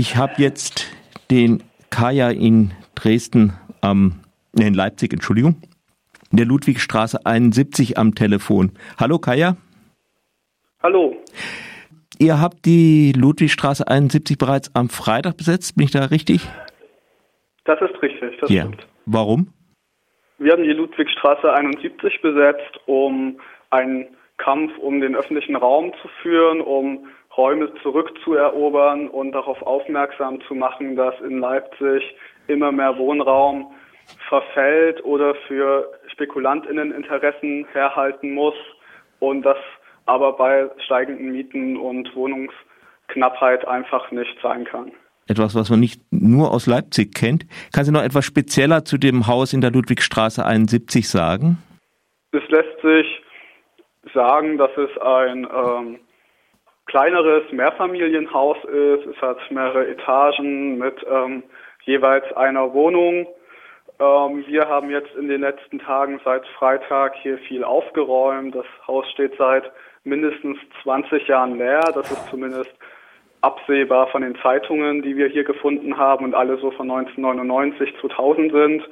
Ich habe jetzt den Kaya in Dresden am, ähm, in Leipzig, Entschuldigung, in der Ludwigstraße 71 am Telefon. Hallo Kaya. Hallo. Ihr habt die Ludwigstraße 71 bereits am Freitag besetzt, bin ich da richtig? Das ist richtig, das ja. stimmt. Warum? Wir haben die Ludwigstraße 71 besetzt, um einen Kampf um den öffentlichen Raum zu führen, um Räume zurückzuerobern und darauf aufmerksam zu machen, dass in Leipzig immer mehr Wohnraum verfällt oder für Spekulantinneninteressen herhalten muss und das aber bei steigenden Mieten und Wohnungsknappheit einfach nicht sein kann. Etwas, was man nicht nur aus Leipzig kennt. Kannst du noch etwas spezieller zu dem Haus in der Ludwigstraße 71 sagen? Es lässt sich sagen, dass es ein ähm, kleineres Mehrfamilienhaus ist. Es hat mehrere Etagen mit ähm, jeweils einer Wohnung. Ähm, wir haben jetzt in den letzten Tagen seit Freitag hier viel aufgeräumt. Das Haus steht seit mindestens 20 Jahren leer. Das ist zumindest absehbar von den Zeitungen, die wir hier gefunden haben und alle so von 1999, 2000 sind.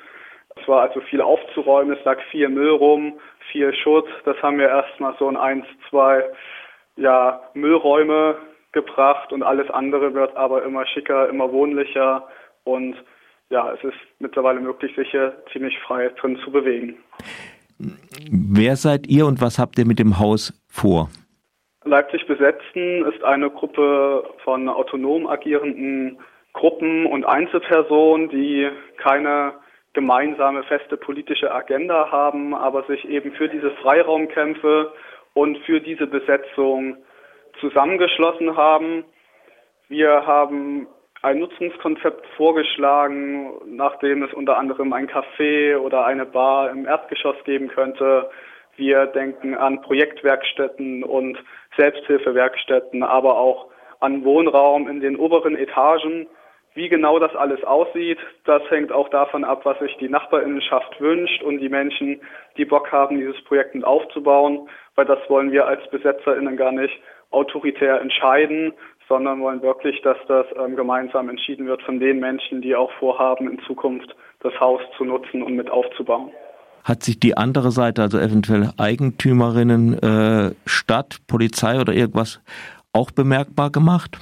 Es war also viel aufzuräumen, es lag viel Müll rum, viel Schutz. Das haben wir erstmal so in eins, zwei ja, Müllräume gebracht und alles andere wird aber immer schicker, immer wohnlicher und ja, es ist mittlerweile möglich, sich hier ziemlich frei drin zu bewegen. Wer seid ihr und was habt ihr mit dem Haus vor? Leipzig besetzen ist eine Gruppe von autonom agierenden Gruppen und Einzelpersonen, die keine gemeinsame feste politische Agenda haben, aber sich eben für diese Freiraumkämpfe und für diese Besetzung zusammengeschlossen haben. Wir haben ein Nutzungskonzept vorgeschlagen, nachdem es unter anderem ein Café oder eine Bar im Erdgeschoss geben könnte. Wir denken an Projektwerkstätten und Selbsthilfewerkstätten, aber auch an Wohnraum in den oberen Etagen. Wie genau das alles aussieht, das hängt auch davon ab, was sich die Nachbarinnenschaft wünscht und die Menschen, die Bock haben, dieses Projekt mit aufzubauen, weil das wollen wir als BesetzerInnen gar nicht autoritär entscheiden, sondern wollen wirklich, dass das ähm, gemeinsam entschieden wird von den Menschen, die auch vorhaben, in Zukunft das Haus zu nutzen und mit aufzubauen. Hat sich die andere Seite, also eventuell Eigentümerinnen, äh, Stadt, Polizei oder irgendwas, auch bemerkbar gemacht?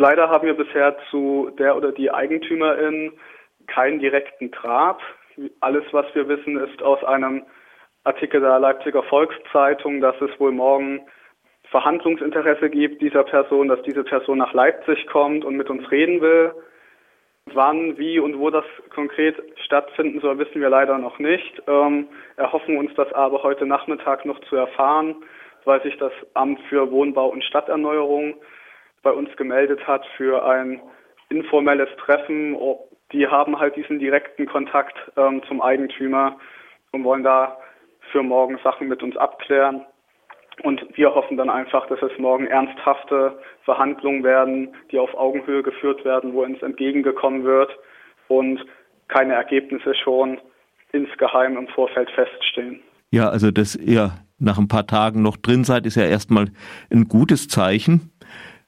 Leider haben wir bisher zu der oder die Eigentümerin keinen direkten Draht. Alles, was wir wissen, ist aus einem Artikel der Leipziger Volkszeitung, dass es wohl morgen Verhandlungsinteresse gibt dieser Person, dass diese Person nach Leipzig kommt und mit uns reden will. Wann, wie und wo das konkret stattfinden soll, wissen wir leider noch nicht. Ähm, erhoffen uns das aber heute Nachmittag noch zu erfahren, weil sich das Amt für Wohnbau und Stadterneuerung bei uns gemeldet hat für ein informelles Treffen. Die haben halt diesen direkten Kontakt ähm, zum Eigentümer und wollen da für morgen Sachen mit uns abklären. Und wir hoffen dann einfach, dass es morgen ernsthafte Verhandlungen werden, die auf Augenhöhe geführt werden, wo uns entgegengekommen wird und keine Ergebnisse schon insgeheim im Vorfeld feststehen. Ja, also dass ihr nach ein paar Tagen noch drin seid, ist ja erstmal ein gutes Zeichen.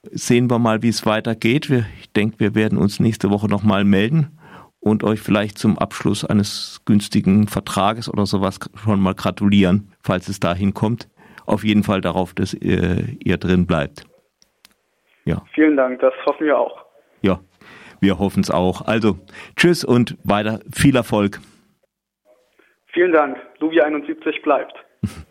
Sehen wir mal, wie es weitergeht. ich denke, wir werden uns nächste Woche nochmal melden und euch vielleicht zum Abschluss eines günstigen Vertrages oder sowas schon mal gratulieren, falls es dahin kommt auf jeden Fall darauf, dass ihr, ihr drin bleibt. Ja. Vielen Dank, das hoffen wir auch. Ja, wir hoffen es auch. Also, tschüss und weiter viel Erfolg. Vielen Dank. Luvi 71 bleibt.